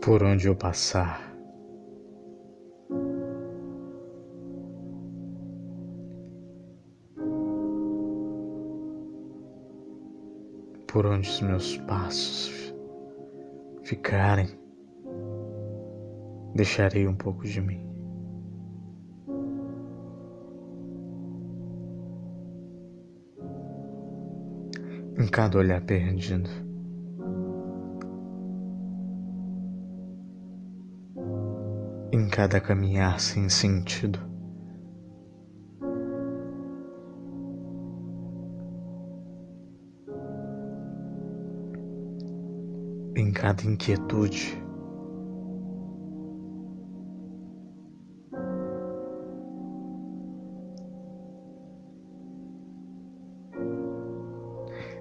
por onde eu passar. Por onde os meus passos ficarem, deixarei um pouco de mim. Em cada olhar perdido. Em cada caminhar sem sentido. Em cada inquietude.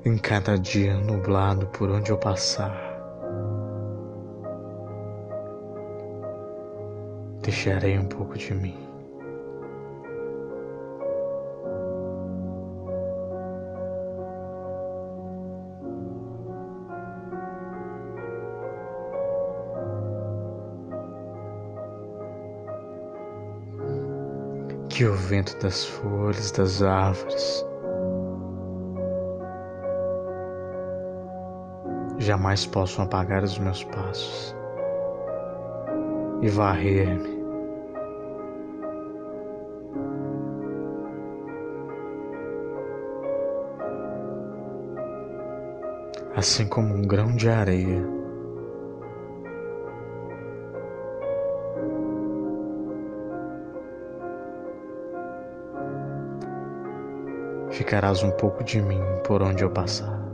Em cada dia nublado por onde eu passar. Deixarei um pouco de mim. Que o vento das folhas das árvores jamais possam apagar os meus passos e varrer-me assim como um grão de areia. Ficarás um pouco de mim por onde eu passar.